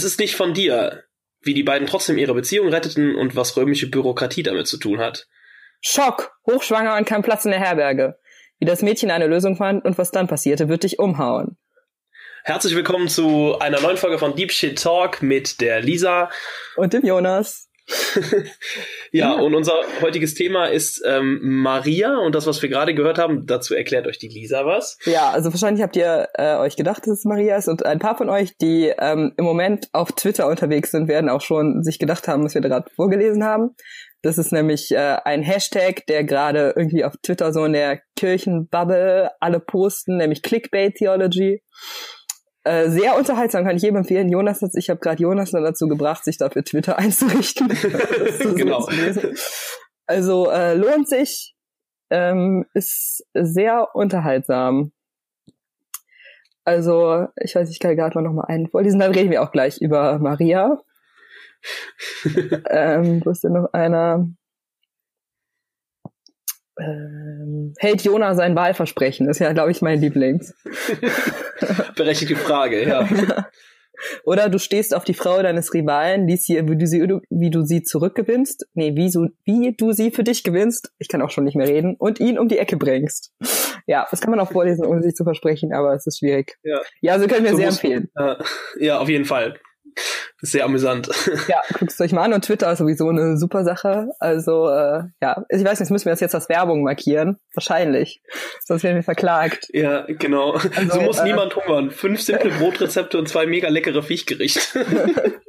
es ist nicht von dir, wie die beiden trotzdem ihre Beziehung retteten und was römische Bürokratie damit zu tun hat. Schock, hochschwanger und kein Platz in der Herberge. Wie das Mädchen eine Lösung fand und was dann passierte, wird dich umhauen. Herzlich willkommen zu einer neuen Folge von Deep Shit Talk mit der Lisa und dem Jonas. ja, und unser heutiges Thema ist ähm, Maria und das, was wir gerade gehört haben, dazu erklärt euch die Lisa was. Ja, also wahrscheinlich habt ihr äh, euch gedacht, dass es Maria ist und ein paar von euch, die ähm, im Moment auf Twitter unterwegs sind, werden auch schon sich gedacht haben, was wir gerade vorgelesen haben. Das ist nämlich äh, ein Hashtag, der gerade irgendwie auf Twitter so in der Kirchenbubble alle posten, nämlich Clickbait Theology. Äh, sehr unterhaltsam, kann ich jedem empfehlen. Jonas, ich habe gerade Jonas dann dazu gebracht, sich dafür Twitter einzurichten. genau. Also äh, lohnt sich, ähm, ist sehr unterhaltsam. Also, ich weiß, ich kann gerade mal noch mal einen vorlesen, dann reden wir auch gleich über Maria. ähm, wo ist denn noch einer? Ähm, hält Jona sein Wahlversprechen? ist ja, glaube ich, mein Lieblings. Berechtigte Frage, ja. Oder du stehst auf die Frau deines Rivalen, liest sie, wie du sie, wie du sie zurückgewinnst. Nee, wie, so, wie du sie für dich gewinnst. Ich kann auch schon nicht mehr reden. Und ihn um die Ecke bringst. Ja, das kann man auch vorlesen, ohne sich zu versprechen, aber es ist schwierig. Ja, ja so können wir so sehr empfehlen. Äh, ja, auf jeden Fall. Sehr amüsant. Ja, guckt euch mal an und Twitter ist sowieso eine super Sache. Also äh, ja, ich weiß nicht, müssen wir das jetzt als Werbung markieren? Wahrscheinlich. Sonst werden wir verklagt. Ja, genau. Also, so muss äh, niemand hungern. Fünf simple Brotrezepte und zwei mega leckere Fischgerichte.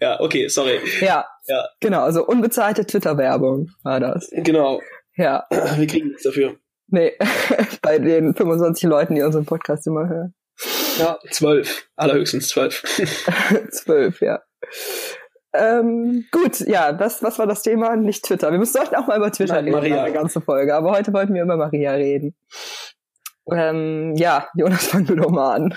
ja, okay, sorry. Ja, ja. genau. Also unbezahlte Twitter-Werbung war das. Genau. Ja. Wir kriegen nichts dafür. Nee, bei den 25 Leuten, die unseren Podcast immer hören. Ja, zwölf. Allerhöchstens zwölf. zwölf, ja. Ähm, gut, ja, das, was war das Thema? Nicht Twitter. Wir müssen sollten auch mal über Twitter Nein, reden, Maria. eine ganze Folge. Aber heute wollten wir über Maria reden. Ähm, ja, Jonas, fang du doch mal an.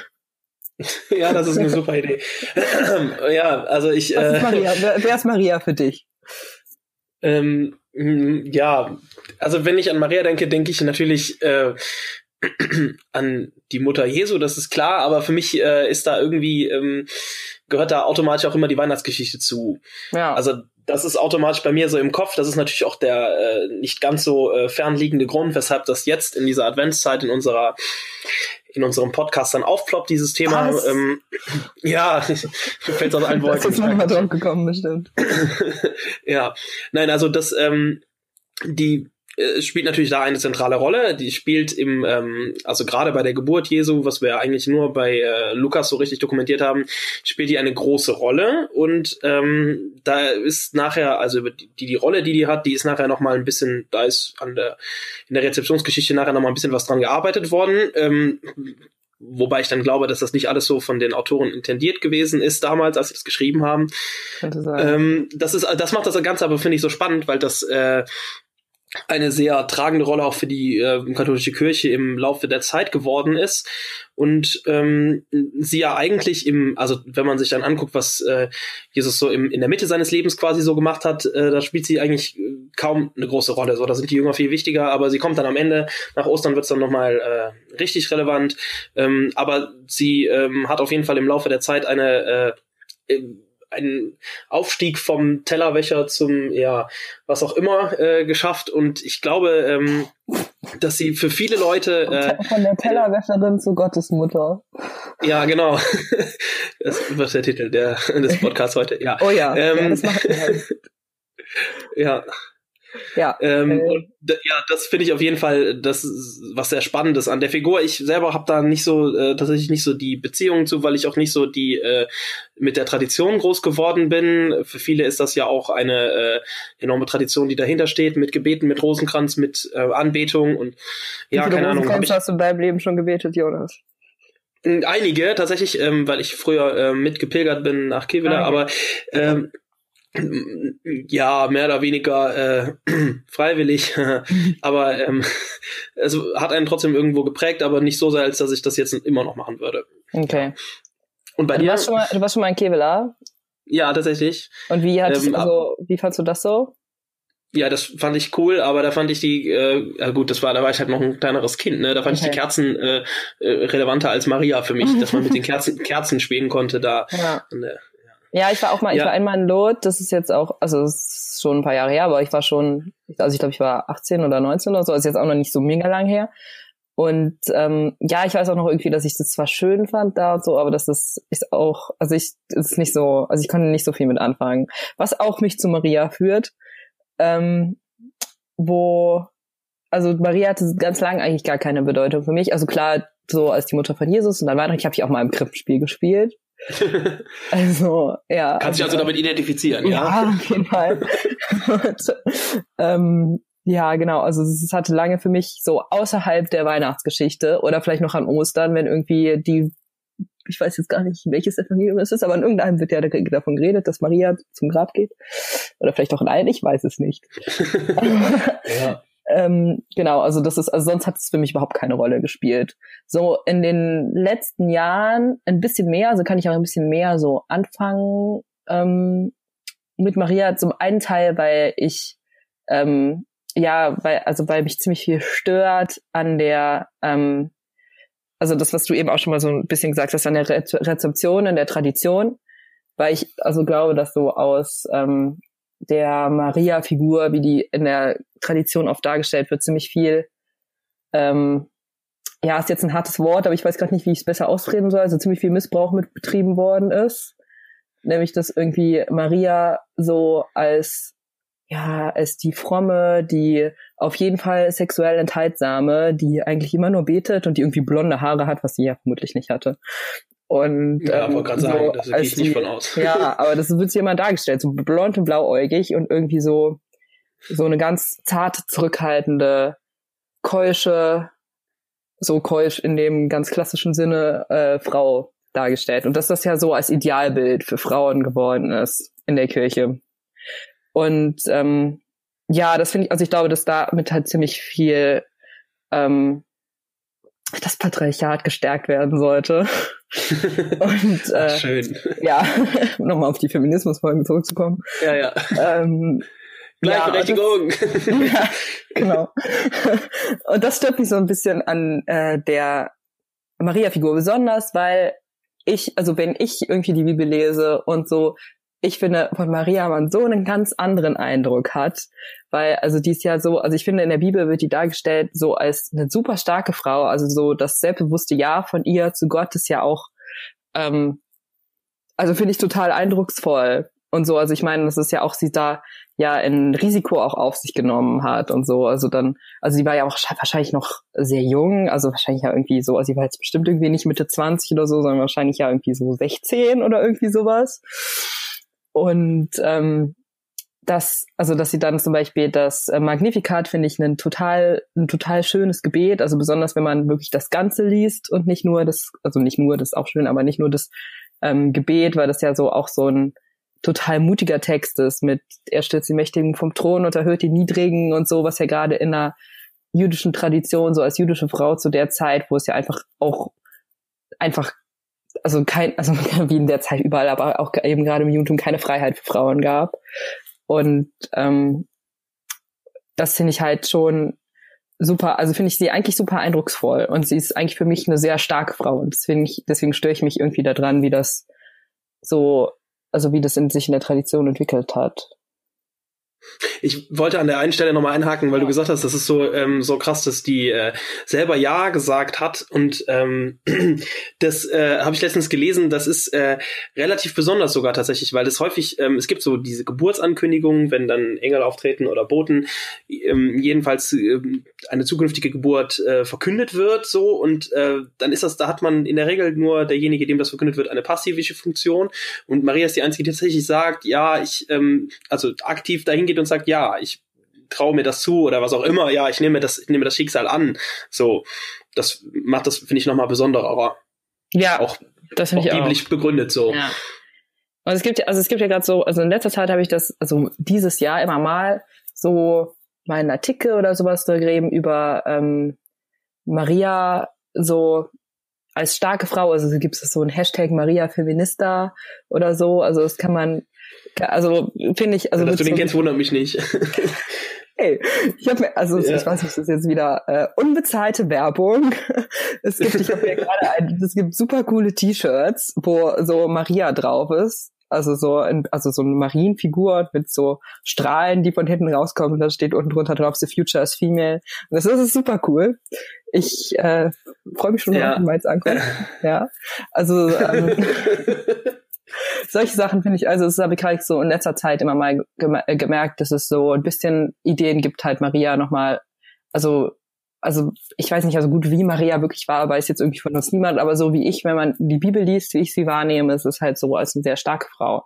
ja, das ist eine super Idee. ja, also ich. Was äh, Maria? Wer, wer ist Maria für dich? Ähm, ja, also wenn ich an Maria denke, denke ich natürlich äh, an die Mutter Jesu, das ist klar, aber für mich äh, ist da irgendwie, ähm, gehört da automatisch auch immer die Weihnachtsgeschichte zu. Ja. Also das ist automatisch bei mir so im Kopf. Das ist natürlich auch der äh, nicht ganz so äh, fernliegende Grund, weshalb das jetzt in dieser Adventszeit in unserer in unserem Podcast dann aufploppt, dieses Thema. Ähm, ja, fällt aus allen Wolken. Das ist noch mal drauf gekommen, bestimmt. ja, nein, also das, ähm, die äh, spielt natürlich da eine zentrale Rolle. Die spielt im, ähm, also gerade bei der Geburt Jesu, was wir eigentlich nur bei äh, Lukas so richtig dokumentiert haben, spielt die eine große Rolle. Und ähm, da ist nachher, also die, die Rolle, die die hat, die ist nachher noch mal ein bisschen, da ist an der in der Rezeptionsgeschichte nachher noch mal ein bisschen was dran gearbeitet worden. Ähm, Wobei ich dann glaube, dass das nicht alles so von den Autoren intendiert gewesen ist damals, als sie das geschrieben haben. Ähm, das ist, das macht das Ganze aber finde ich so spannend, weil das äh, eine sehr tragende Rolle auch für die äh, katholische Kirche im Laufe der Zeit geworden ist und ähm, sie ja eigentlich im, also wenn man sich dann anguckt, was äh, Jesus so im, in der Mitte seines Lebens quasi so gemacht hat, äh, da spielt sie eigentlich äh, kaum eine große Rolle. So, da sind die Jünger viel wichtiger, aber sie kommt dann am Ende, nach Ostern wird's dann nochmal äh, richtig relevant. Ähm, aber sie ähm, hat auf jeden Fall im Laufe der Zeit eine äh, einen Aufstieg vom Tellerwäscher zum, ja, was auch immer äh, geschafft. Und ich glaube, ähm, dass sie für viele Leute. Äh, Von der Tellerwäscherin zu Gottesmutter. Ja, genau. Das wird der Titel der, des Podcasts heute. Ja. Oh ja, ähm, ja das macht halt. ja. Ja. Ähm, äh, ja, das finde ich auf jeden Fall das was sehr spannendes an der Figur. Ich selber habe da nicht so äh, tatsächlich nicht so die Beziehung zu, weil ich auch nicht so die äh, mit der Tradition groß geworden bin. Für viele ist das ja auch eine äh, enorme Tradition, die dahinter steht, mit Gebeten, mit Rosenkranz, mit äh, Anbetung und ja, keine Ahnung. Rosenkranz hast du in deinem Leben schon gebetet, Jonas? Hm, einige tatsächlich, ähm, weil ich früher äh, mitgepilgert bin nach Kevela, okay. aber ähm, ja, mehr oder weniger äh, freiwillig, aber ähm, es hat einen trotzdem irgendwo geprägt, aber nicht so sehr, als dass ich das jetzt immer noch machen würde. Okay. Und bei du dir? Warst schon mal, du warst schon mal in Kevela? Ja, tatsächlich. Und wie hat ähm, also, wie fandst du das so? Ja, das fand ich cool, aber da fand ich die, äh, ja gut, das war, da war ich halt noch ein kleineres Kind, ne? Da fand okay. ich die Kerzen äh, äh, relevanter als Maria für mich, dass man mit den Kerzen, Kerzen spielen konnte da. Ja. Und, äh, ja, ich war auch mal, ich war einmal in Lot, das ist jetzt auch, also es ist schon ein paar Jahre her, aber ich war schon, also ich glaube, ich war 18 oder 19 oder so, ist jetzt auch noch nicht so mega lang her. Und ähm, ja, ich weiß auch noch irgendwie, dass ich das zwar schön fand da und so, aber das ist, ist auch, also ich ist nicht so, also ich konnte nicht so viel mit anfangen. Was auch mich zu Maria führt, ähm, wo, also Maria hatte ganz lange eigentlich gar keine Bedeutung für mich. Also klar, so als die Mutter von Jesus und dann weiter, ich habe ich auch mal im Krippenspiel gespielt. also, ja. Kannst dich also damit identifizieren, ja? Ja, auf jeden Fall. und, ähm, ja, genau. Also es hatte lange für mich so außerhalb der Weihnachtsgeschichte oder vielleicht noch an Ostern, wenn irgendwie die, ich weiß jetzt gar nicht, welches Evangelium es ist, aber in irgendeinem wird ja davon geredet, dass Maria zum Grab geht. Oder vielleicht auch in allen, ich weiß es nicht. ja. Ähm, genau, also das ist, also sonst hat es für mich überhaupt keine Rolle gespielt. So in den letzten Jahren ein bisschen mehr, also kann ich auch ein bisschen mehr so anfangen ähm, mit Maria. Zum einen Teil, weil ich ähm, ja, weil, also weil mich ziemlich viel stört an der, ähm, also das, was du eben auch schon mal so ein bisschen gesagt hast, an der Re Rezeption, in der Tradition, weil ich also glaube, dass so aus ähm, der Maria-Figur, wie die in der Tradition oft dargestellt wird, ziemlich viel, ähm, ja, ist jetzt ein hartes Wort, aber ich weiß gerade nicht, wie ich es besser ausreden soll, also ziemlich viel Missbrauch mit betrieben worden ist. Nämlich, dass irgendwie Maria so als ja, ist die fromme, die auf jeden Fall sexuell enthaltsame, die eigentlich immer nur betet und die irgendwie blonde Haare hat, was sie ja vermutlich nicht hatte. Und ja, ähm, gerade so sagen, das gehe ich nicht von aus. Ja, aber das wird sie immer dargestellt, so blond und blauäugig und irgendwie so so eine ganz zarte, zurückhaltende, keusche, so keusch in dem ganz klassischen Sinne äh, Frau dargestellt. Und dass das ja so als Idealbild für Frauen geworden ist in der Kirche. Und ähm, ja, das finde ich, also ich glaube, dass damit halt ziemlich viel ähm, das Patriarchat gestärkt werden sollte. Und äh, schön. Ja, nochmal auf die Feminismusfolgen zurückzukommen. Ja, ja. Ähm, Gleichberechtigung. Ja, ja, genau. Und das stört mich so ein bisschen an äh, der Maria-Figur, besonders weil ich, also wenn ich irgendwie die Bibel lese und so, ich finde, von Maria man so einen ganz anderen Eindruck hat, weil, also die ist ja so, also ich finde, in der Bibel wird die dargestellt so als eine super starke Frau, also so das selbstbewusste Ja von ihr zu Gott ist ja auch, ähm, also finde ich total eindrucksvoll und so, also ich meine, das ist ja auch, sie da ja ein Risiko auch auf sich genommen hat und so, also dann, also sie war ja auch wahrscheinlich noch sehr jung, also wahrscheinlich ja irgendwie so, also sie war jetzt bestimmt irgendwie nicht Mitte 20 oder so, sondern wahrscheinlich ja irgendwie so 16 oder irgendwie sowas. Und ähm, das, also dass sie dann zum Beispiel das äh, Magnificat finde ich ein total, ein total schönes Gebet, also besonders wenn man wirklich das Ganze liest und nicht nur das, also nicht nur das ist auch schön, aber nicht nur das ähm, Gebet, weil das ja so auch so ein total mutiger Text ist mit er stürzt die Mächtigen vom Thron und erhöht die Niedrigen und so, was ja gerade in einer jüdischen Tradition, so als jüdische Frau zu der Zeit, wo es ja einfach auch einfach also kein, also wie in der Zeit überall, aber auch eben gerade im Judentum keine Freiheit für Frauen gab. Und ähm, das finde ich halt schon super, also finde ich sie eigentlich super eindrucksvoll und sie ist eigentlich für mich eine sehr starke Frau und deswegen, deswegen störe ich mich irgendwie daran, wie das so, also wie das in sich in der Tradition entwickelt hat. Ich wollte an der einen Stelle nochmal einhaken, weil du gesagt hast, das ist so, ähm, so krass, dass die äh, selber Ja gesagt hat. Und ähm, das äh, habe ich letztens gelesen, das ist äh, relativ besonders sogar tatsächlich, weil es häufig, ähm, es gibt so diese Geburtsankündigungen, wenn dann Engel auftreten oder Boten, ähm, jedenfalls äh, eine zukünftige Geburt äh, verkündet wird, so und äh, dann ist das, da hat man in der Regel nur derjenige, dem das verkündet wird, eine passive Funktion. Und Maria ist die einzige, die tatsächlich sagt, ja, ich, ähm, also aktiv dahin geht und sagt, ja, ich traue mir das zu oder was auch immer, ja, ich nehme das, ich nehme das Schicksal an. So, das macht das, finde ich, nochmal besonderer. Ja, auch, das finde ich biblisch auch. begründet so. Ja. Und es gibt ja, also es gibt ja gerade so, also in letzter Zeit habe ich das, also dieses Jahr immer mal so meinen Artikel oder sowas gegeben über ähm, Maria so als starke Frau, also gibt es so ein Hashtag Maria Feminista oder so, also das kann man also finde ich, also dass du den kennst, wundert mich nicht. Hey, ich habe mir, also ja. ich weiß nicht, das ist jetzt wieder äh, unbezahlte Werbung. Es gibt, ich habe mir gerade ein, es gibt super coole T-Shirts, wo so Maria drauf ist. Also so, ein, also so eine Marienfigur mit so Strahlen, die von hinten rauskommen. Und da steht unten drunter drauf, the future is female. Und das, das ist super cool. Ich äh, freue mich schon, ja. wenn es ankommt. Ja, also ähm, solche Sachen finde ich, also das habe ich halt so in letzter Zeit immer mal äh, gemerkt, dass es so ein bisschen Ideen gibt, halt Maria nochmal, also also ich weiß nicht, also gut, wie Maria wirklich war, weiß jetzt irgendwie von uns niemand, aber so wie ich, wenn man die Bibel liest, wie ich sie wahrnehme, ist es halt so als eine sehr starke Frau.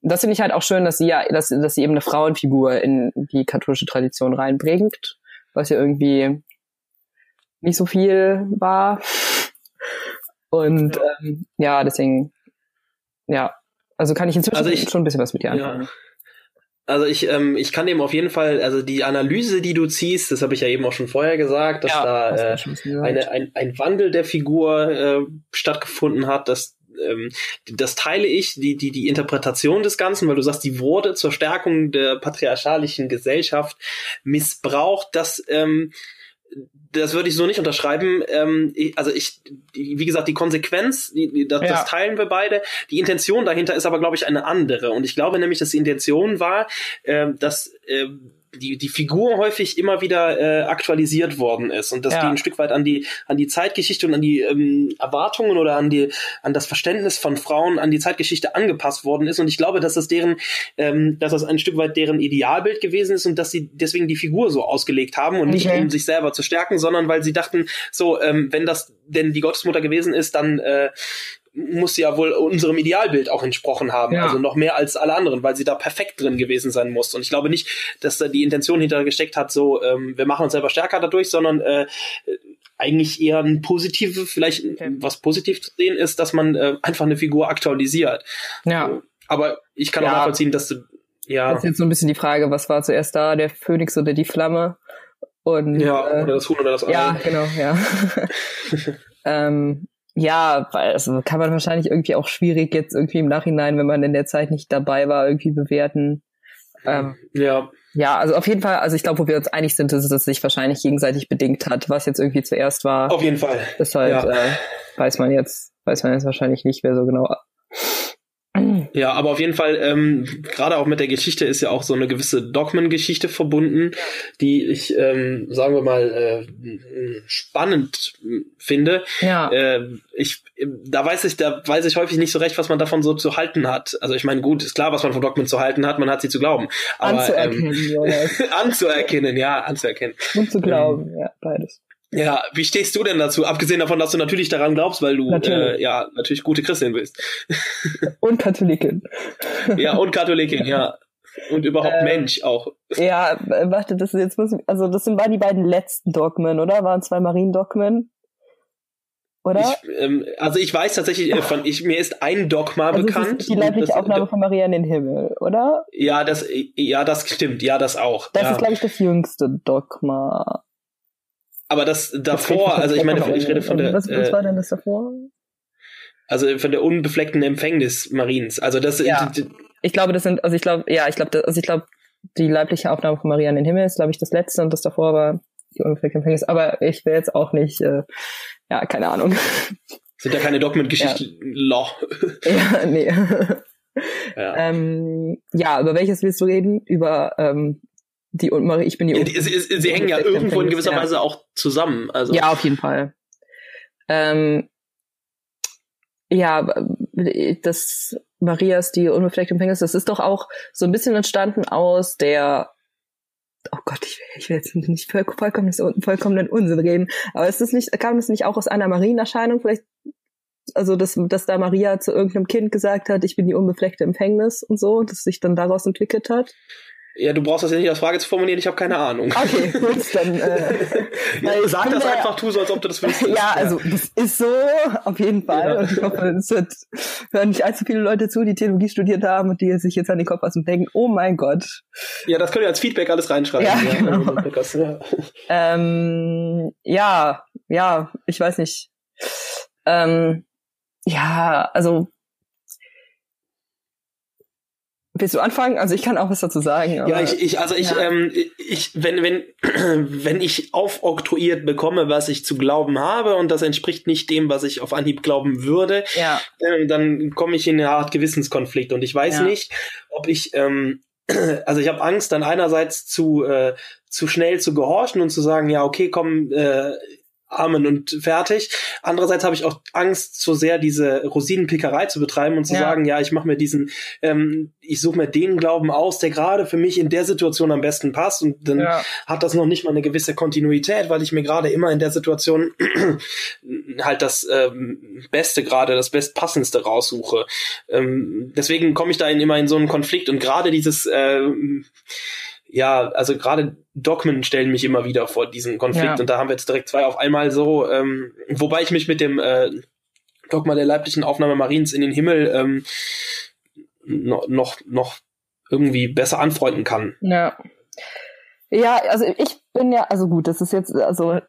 Das finde ich halt auch schön, dass sie ja, dass, dass sie eben eine Frauenfigur in die katholische Tradition reinbringt, was ja irgendwie nicht so viel war. Und ja, ähm, ja deswegen ja, also kann ich inzwischen also ich, schon ein bisschen was mit dir anfangen. Ja. Also ich, ähm, ich kann dem auf jeden Fall, also die Analyse, die du ziehst, das habe ich ja eben auch schon vorher gesagt, dass ja, da äh, eine, ein, ein Wandel der Figur äh, stattgefunden hat, dass ähm, das teile ich, die, die, die Interpretation des Ganzen, weil du sagst, die wurde zur Stärkung der patriarchalischen Gesellschaft missbraucht, dass ähm, das würde ich so nicht unterschreiben. Ähm, also ich, wie gesagt, die Konsequenz, die, das, ja. das teilen wir beide. Die Intention dahinter ist aber, glaube ich, eine andere. Und ich glaube nämlich, dass die Intention war, äh, dass äh, die, die Figur häufig immer wieder äh, aktualisiert worden ist und dass ja. die ein Stück weit an die, an die Zeitgeschichte und an die ähm, Erwartungen oder an die, an das Verständnis von Frauen an die Zeitgeschichte angepasst worden ist. Und ich glaube, dass das deren, ähm, dass das ein Stück weit deren Idealbild gewesen ist und dass sie deswegen die Figur so ausgelegt haben und okay. nicht um sich selber zu stärken, sondern weil sie dachten, so, ähm, wenn das denn die Gottesmutter gewesen ist, dann äh, muss sie ja wohl unserem Idealbild auch entsprochen haben. Ja. Also noch mehr als alle anderen, weil sie da perfekt drin gewesen sein muss. Und ich glaube nicht, dass da die Intention hinter gesteckt hat, so, ähm, wir machen uns selber stärker dadurch, sondern äh, eigentlich eher ein positive, vielleicht okay. was positiv zu sehen ist, dass man äh, einfach eine Figur aktualisiert. Ja. Aber ich kann ja. auch nachvollziehen, dass du, ja. Das ist jetzt so ein bisschen die Frage, was war zuerst da, der Phönix oder die Flamme? Und, ja, äh, oder das Huhn oder das Ei. Ja, genau, ja. ähm, ja, also kann man wahrscheinlich irgendwie auch schwierig jetzt irgendwie im Nachhinein, wenn man in der Zeit nicht dabei war, irgendwie bewerten. Ähm, ja. Ja, also auf jeden Fall, also ich glaube, wo wir uns einig sind, ist, dass es sich wahrscheinlich gegenseitig bedingt hat, was jetzt irgendwie zuerst war. Auf jeden Fall. Deshalb ja. äh, weiß man jetzt, weiß man jetzt wahrscheinlich nicht, wer so genau ja, aber auf jeden Fall, ähm, gerade auch mit der Geschichte ist ja auch so eine gewisse Dogmen-Geschichte verbunden, die ich, ähm, sagen wir mal, äh, spannend finde. Ja. Äh, ich, da weiß ich, da weiß ich häufig nicht so recht, was man davon so zu halten hat. Also ich meine, gut, ist klar, was man von Dogmen zu halten hat, man hat sie zu glauben. Aber, anzuerkennen, ähm, anzuerkennen, ja, anzuerkennen. Und zu glauben, ähm, ja, beides. Ja, wie stehst du denn dazu? Abgesehen davon, dass du natürlich daran glaubst, weil du äh, ja natürlich gute Christin bist. Und Katholikin. ja, und Katholikin, ja. Und überhaupt äh, Mensch auch. Ja, warte, das ist jetzt muss ich, also das sind waren die beiden letzten Dogmen, oder? Waren zwei Mariendogmen? Oder? Ich, ähm, also ich weiß tatsächlich äh, von ich mir ist ein Dogma also bekannt. Ist die leibliche Aufnahme von Maria in den Himmel, oder? Ja, das ja, das stimmt, ja, das auch. Das ja. ist glaube ich das jüngste Dogma. Aber das davor, also ich meine, ich rede von der. Was, was war denn das davor? Also von der unbefleckten Empfängnis Mariens. Also das. Ja. Ich glaube, das sind, also ich glaube, ja, ich glaube, also ich glaube, die leibliche Aufnahme von Maria in den Himmel ist, glaube ich, das letzte und das davor war die unbefleckte Empfängnis. Aber ich will jetzt auch nicht, äh, ja, keine Ahnung. Sind ja keine Dogmengeschichten. Ja. ja, nee. Ja. Ähm, ja, über welches willst du reden? Über ähm, die und Marie, ich bin die. Ja, die sie, sie hängen ja irgendwo in gewisser. Weise auch zusammen. Also. Ja, auf jeden Fall. Ähm, ja, das Marias, die unbefleckte Empfängnis, das ist doch auch so ein bisschen entstanden aus der oh Gott, ich, ich will jetzt nicht voll, vollkommen, vollkommenen Unsinn reden, aber ist das nicht, kam das nicht auch aus einer Marienerscheinung vielleicht, also dass, dass da Maria zu irgendeinem Kind gesagt hat, ich bin die unbefleckte Empfängnis und so, dass sich dann daraus entwickelt hat? Ja, du brauchst das ja nicht als Frage zu formulieren, ich habe keine Ahnung. Okay, gut, dann äh, ja, sag das einfach, tu so, als ob du das wüsstest. Ja, also das ist so, auf jeden Fall. Ja. Und ich hoffe, es wird, hören nicht allzu viele Leute zu, die Theologie studiert haben und die sich jetzt an den Kopf fassen und denken, oh mein Gott. Ja, das könnt ihr als Feedback alles reinschreiben. Ja, ja genau. ja. Ähm, ja, ja, ich weiß nicht. Ähm, ja, also Willst du anfangen? Also ich kann auch was dazu sagen. ja, ich, ich also ich, ja. ähm, ich, wenn, wenn, wenn ich aufoktroyiert bekomme, was ich zu glauben habe und das entspricht nicht dem, was ich auf Anhieb glauben würde, ja. ähm, dann komme ich in eine Art Gewissenskonflikt und ich weiß ja. nicht, ob ich, ähm, also ich habe Angst, dann einerseits zu äh, zu schnell zu gehorchen und zu sagen, ja okay, komm, äh, Amen und fertig. Andererseits habe ich auch Angst, so sehr diese Rosinenpickerei zu betreiben und zu ja. sagen, ja, ich mache mir diesen, ähm, ich suche mir den Glauben aus, der gerade für mich in der Situation am besten passt und dann ja. hat das noch nicht mal eine gewisse Kontinuität, weil ich mir gerade immer in der Situation halt das ähm, Beste gerade, das Bestpassendste raussuche. Ähm, deswegen komme ich da in, immer in so einen Konflikt und gerade dieses äh, ja, also gerade Dogmen stellen mich immer wieder vor diesen Konflikt ja. und da haben wir jetzt direkt zwei auf einmal so, ähm, wobei ich mich mit dem äh, Dogma der leiblichen Aufnahme Mariens in den Himmel ähm, noch, noch, noch irgendwie besser anfreunden kann. Ja. Ja, also ich bin ja, also gut, das ist jetzt, also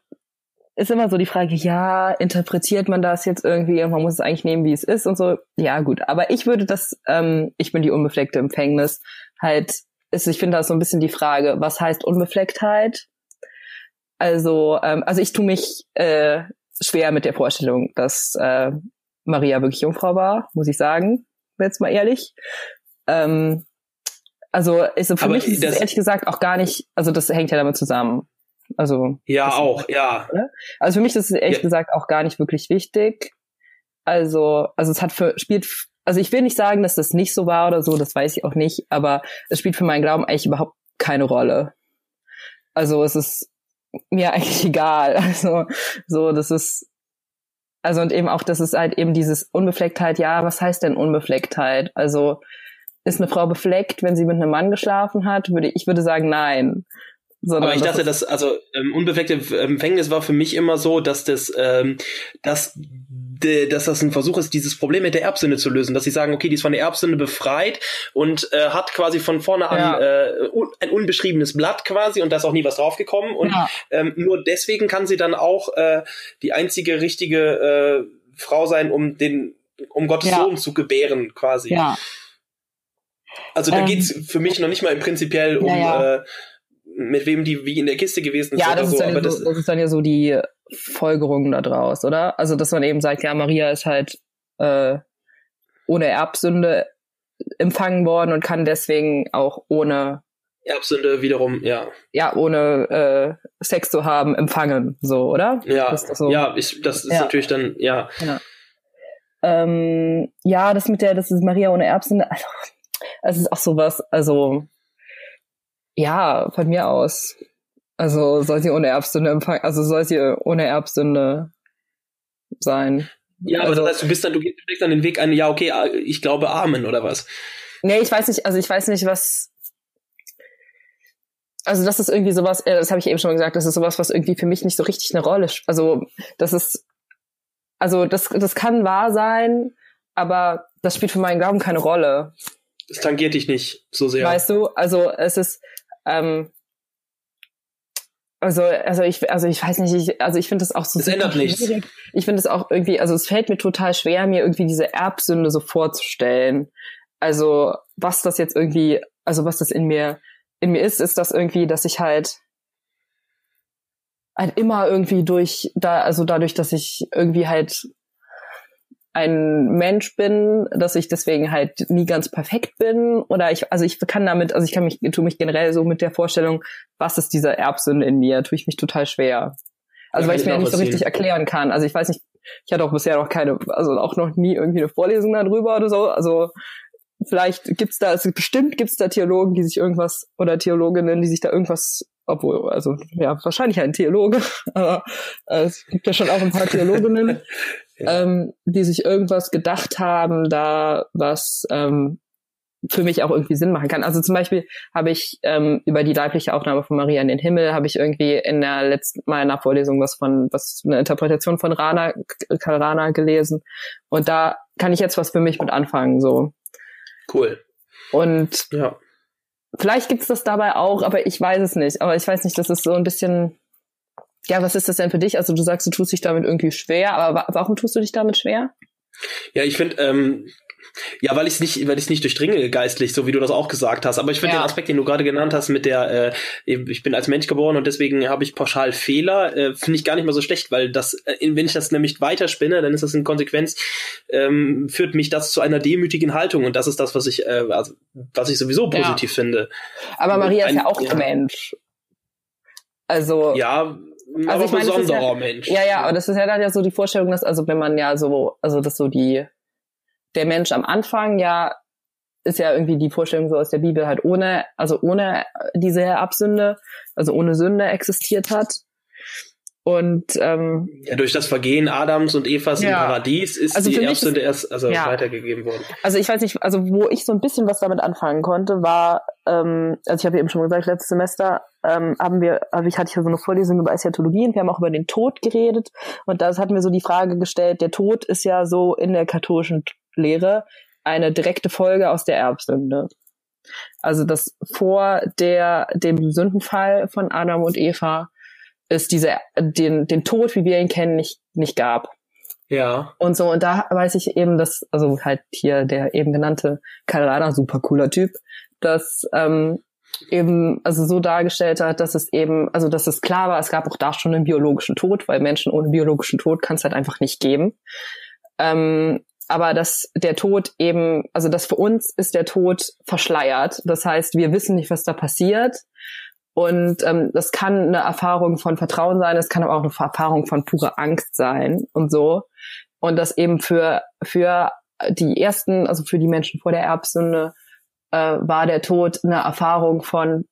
ist immer so die Frage, ja, interpretiert man das jetzt irgendwie und man muss es eigentlich nehmen, wie es ist und so. Ja, gut. Aber ich würde das, ähm, ich bin die unbefleckte Empfängnis, halt ist, ich finde das so ein bisschen die Frage, was heißt Unbeflecktheit? Also, ähm, also ich tue mich äh, schwer mit der Vorstellung, dass äh, Maria wirklich Jungfrau war, muss ich sagen, jetzt mal ehrlich. Ähm, also ist, für Aber mich ist es ehrlich gesagt auch gar nicht, also das hängt ja damit zusammen. Also ja auch, ja. Ne? Also für mich ist es ehrlich ja. gesagt auch gar nicht wirklich wichtig. Also also es hat für spielt also ich will nicht sagen, dass das nicht so war oder so, das weiß ich auch nicht, aber es spielt für meinen Glauben eigentlich überhaupt keine Rolle. Also es ist mir eigentlich egal. Also so, das ist also und eben auch, das ist halt eben dieses Unbeflecktheit. Ja, was heißt denn Unbeflecktheit? Also ist eine Frau befleckt, wenn sie mit einem Mann geschlafen hat? Würde ich würde sagen, nein. Sondern Aber ich dachte, dass also ähm, unbefleckte Empfängnis war für mich immer so, dass das, ähm, dass dass das ein Versuch ist, dieses Problem mit der Erbsünde zu lösen, dass sie sagen, okay, die ist von der Erbsünde befreit und äh, hat quasi von vorne ja. an äh, un ein unbeschriebenes Blatt quasi und da ist auch nie was draufgekommen und ja. ähm, nur deswegen kann sie dann auch äh, die einzige richtige äh, Frau sein, um den um Gottes ja. Sohn zu gebären quasi. Ja. Also da ähm, geht's für mich noch nicht mal im prinzipiell um äh, mit wem die wie in der Kiste gewesen ist ja, das so, ist aber so, das, das ist dann ja so die Folgerungen daraus, oder? Also, dass man eben sagt, ja, Maria ist halt äh, ohne Erbsünde empfangen worden und kann deswegen auch ohne Erbsünde wiederum, ja. Ja, ohne äh, Sex zu haben, empfangen, so, oder? Ja, das so? ja, ich, das ist ja. natürlich dann, ja. Genau. Ähm, ja, das mit der, das ist Maria ohne Erbsünde, also, es ist auch sowas, also, ja, von mir aus. Also soll sie ohne Erbsünde empfangen, also soll sie ohne Erbsünde sein. Ja, also, aber das heißt, du bist dann, du gehst dann den Weg ein, ja, okay, ich glaube Amen oder was? Nee, ich weiß nicht, also ich weiß nicht, was. Also das ist irgendwie sowas, äh, das habe ich eben schon mal gesagt, das ist sowas, was irgendwie für mich nicht so richtig eine Rolle spielt. Also das ist, also das, das kann wahr sein, aber das spielt für meinen Glauben keine Rolle. Das tangiert dich nicht so sehr. Weißt du, also es ist, ähm, also, also ich, also ich weiß nicht, ich, also ich finde das auch so. Es ändert nichts. Ich finde es auch irgendwie, also es fällt mir total schwer, mir irgendwie diese Erbsünde so vorzustellen. Also, was das jetzt irgendwie, also was das in mir, in mir ist, ist das irgendwie, dass ich halt, halt immer irgendwie durch, da, also dadurch, dass ich irgendwie halt ein Mensch bin, dass ich deswegen halt nie ganz perfekt bin. Oder ich also ich kann damit also ich kann mich tue mich generell so mit der Vorstellung, was ist diese Erbsünde in mir, tue ich mich total schwer. Also ja, weil ich mir nicht so richtig erklären kann. Also ich weiß nicht, ich hatte auch bisher noch keine also auch noch nie irgendwie eine Vorlesung darüber oder so, also vielleicht gibt's da also bestimmt gibt's da Theologen, die sich irgendwas oder Theologinnen, die sich da irgendwas obwohl, also ja, wahrscheinlich ein Theologe, aber äh, es gibt ja schon auch ein paar Theologinnen, ähm, die sich irgendwas gedacht haben, da was ähm, für mich auch irgendwie Sinn machen kann. Also zum Beispiel habe ich ähm, über die leibliche Aufnahme von Maria in den Himmel, habe ich irgendwie in der letzten meiner Vorlesung was von, was eine Interpretation von Rana, Karl Rana gelesen. Und da kann ich jetzt was für mich mit anfangen, so. Cool. Und ja. vielleicht gibt's das dabei auch, aber ich weiß es nicht. Aber ich weiß nicht, das ist so ein bisschen, ja, was ist das denn für dich? Also du sagst, du tust dich damit irgendwie schwer, aber warum tust du dich damit schwer? Ja, ich finde, ähm, Ja, weil ich es nicht, weil ich nicht durchdringe geistlich, so wie du das auch gesagt hast. Aber ich finde Ja. den Aspekt, den du gerade genannt hast, mit der, äh, ich bin als Mensch geboren und deswegen habe ich pauschal Fehler, äh, finde ich gar nicht mal so schlecht, weil das, äh, wenn ich das nämlich weiterspinne, dann ist das in Konsequenz, ähm, führt mich das zu einer demütigen Haltung und das ist das, was ich, äh, also, was ich sowieso Ja. positiv finde. Aber Maria ist Ein- ja auch ja. Mensch. Also, Ja, Also aber ich meine, besonderer ja- Mensch. Ja, ja, aber das ist ja dann ja so die Vorstellung, dass, also wenn man ja so, also dass so die, der Mensch am Anfang ja, ist ja irgendwie die Vorstellung so aus der Bibel halt ohne, also ohne diese Erbsünde, also ohne Sünde existiert hat. Und ähm, Ja, durch das Vergehen Adams und Evas im Ja. Paradies ist Also die Erbsünde erst also Ja. weitergegeben worden. also ich weiß nicht, also wo ich so ein bisschen was damit anfangen konnte, war, ähm, also ich habe ja eben schon gesagt, letztes Semester ähm, haben wir, also ich hatte hier so eine Vorlesung über Eschatologie und wir haben auch über den Tod geredet und da hatten wir so die Frage gestellt, der Tod ist ja so in der katholischen Lehre eine direkte Folge aus der Erbsünde. Also dass vor der dem Sündenfall von Adam und Eva es diese den den Tod, wie wir ihn kennen, nicht nicht gab Ja. und so. Und da weiß ich eben, dass, also halt hier der eben genannte Rader, super cooler Typ, dass ähm, eben also so dargestellt hat, dass es eben, also dass es klar war, es gab auch da schon einen biologischen Tod, weil Menschen ohne biologischen Tod kann es halt einfach nicht geben. Ähm, aber dass der Tod eben, also dass für uns ist der Tod verschleiert. Das heißt, wir wissen nicht, was da passiert. Und ähm, das kann eine Erfahrung von Vertrauen sein, es kann aber auch eine Erfahrung von purer Angst sein und so. Und das eben für, für die ersten, also für die Menschen vor der Erbsünde, äh, war der Tod eine Erfahrung von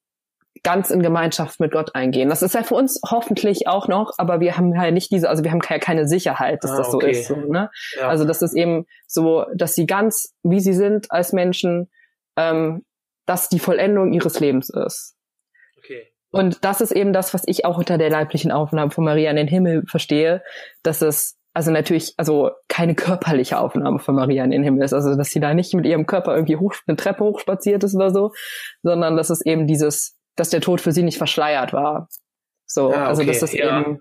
ganz in Gemeinschaft mit Gott eingehen. Das ist ja für uns hoffentlich auch noch, aber wir haben halt nicht diese, also wir haben ja keine Sicherheit, dass Ah, das so okay. ist. So, ne? ja. Also das ist eben so, dass sie ganz, wie sie sind als Menschen, ähm, dass die Vollendung ihres Lebens ist. Und das ist eben das, was ich auch unter der leiblichen Aufnahme von Maria in den Himmel verstehe, dass es also natürlich, also keine körperliche Aufnahme von Maria in den Himmel ist, also dass sie da nicht mit ihrem Körper irgendwie hoch, eine Treppe hochspaziert ist oder so, sondern dass es eben dieses, dass der Tod für sie nicht verschleiert war. So, Ah, also okay, dass das ja. eben,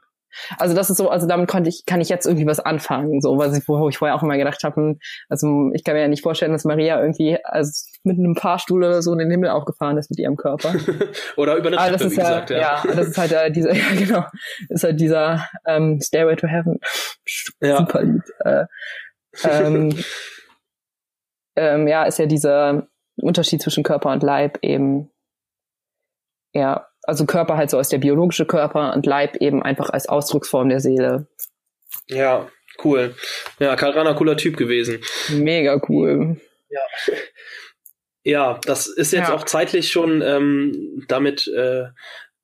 also das ist so, also damit konnte ich, kann ich jetzt irgendwie was anfangen, so, was ich, wo ich vorher auch immer gedacht habe, hm, also ich kann mir ja nicht vorstellen, dass Maria irgendwie also mit einem Fahrstuhl oder so in den Himmel aufgefahren ist mit ihrem Körper. Oder über eine Ah, Treppe, das ist wie ja, gesagt, ja. ja, das ist halt äh, dieser, ja genau, ist halt dieser ähm, Stairway to Heaven, Ja. super Lied. Äh, ähm, ähm, ja, ist ja dieser Unterschied zwischen Körper und Leib eben, ja, also Körper halt so als der biologische Körper und Leib eben einfach als Ausdrucksform der Seele. Ja, cool. Ja, Karl Rahner, cooler Typ gewesen. Mega cool. Ja, das ist jetzt Ja. auch zeitlich schon, ähm, damit äh,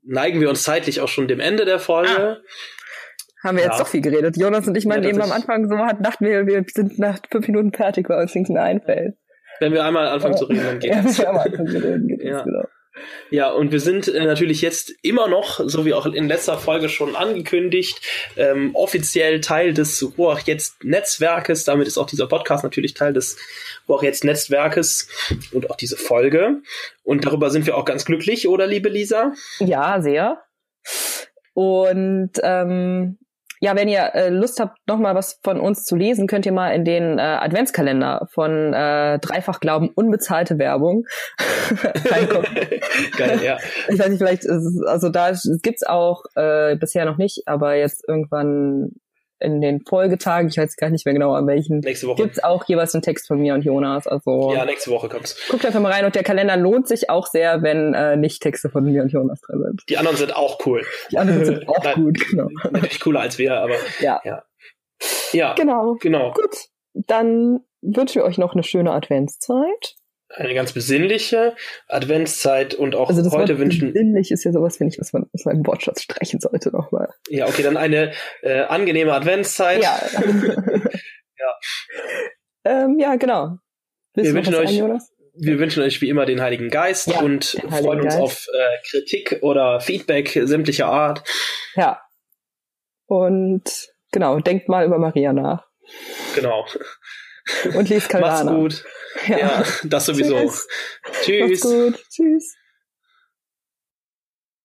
neigen wir uns zeitlich auch schon dem Ende der Folge. Haben wir jetzt Ja. doch viel geredet. Jonas und ich meinen Ja, eben am. Anfang so, hat, dachten wir, wir sind nach fünf Minuten fertig, weil uns nichts mehr einfällt. Wenn wir einmal anfangen zu reden, dann geht Ja, es. wir haben am Anfang geredet, geht Ja. das, genau. Ja, und wir sind äh, natürlich jetzt immer noch, so wie auch in letzter Folge schon angekündigt, ähm, offiziell Teil des Ruach jetzt Netzwerkes. Damit ist auch dieser Podcast natürlich Teil des Ruach jetzt Netzwerkes und auch diese Folge. Und darüber sind wir auch ganz glücklich, oder liebe Lisa? Ja, sehr. Und ähm, ja, wenn ihr äh, Lust habt, noch mal was von uns zu lesen, könnt ihr mal in den äh, Adventskalender von äh, Dreifach Glauben unbezahlte Werbung reingucken. Geil, ja. ich weiß nicht, vielleicht ist also da gibt's auch äh, bisher noch nicht, aber jetzt irgendwann in den Folgetagen, ich weiß gar nicht mehr genau an welchen, Nächste Woche. gibt's auch jeweils einen Text von mir und Jonas. Also Ja, nächste Woche kommt's. guckt einfach mal rein und der Kalender lohnt sich auch sehr, wenn äh, nicht Texte von mir und Jonas drin sind. Die anderen sind auch cool. Die anderen sind auch Nein. gut, genau. Natürlich cooler als wir, aber Ja, ja, genau. genau. Gut, dann wünschen wir euch noch eine schöne Adventszeit. Eine ganz besinnliche Adventszeit und auch Also heute Wort wünschen. besinnlich ist ja sowas, finde ich, was man aus meinem Wortschatz streichen sollte nochmal. Ja, okay, dann eine äh, angenehme Adventszeit. Ja. Ja. Ähm, ja, genau. Willst Wir wünschen euch- Jonas? Wir wünschen euch wie immer den Heiligen Geist Ja, und freuen uns Geist. auf äh, Kritik oder Feedback sämtlicher Art. Ja. Und genau, denkt mal über Maria nach. Genau. Und liest Macht's gut. Ja. Ja, das sowieso. Tschüss. Tschüss. Macht's gut. Tschüss.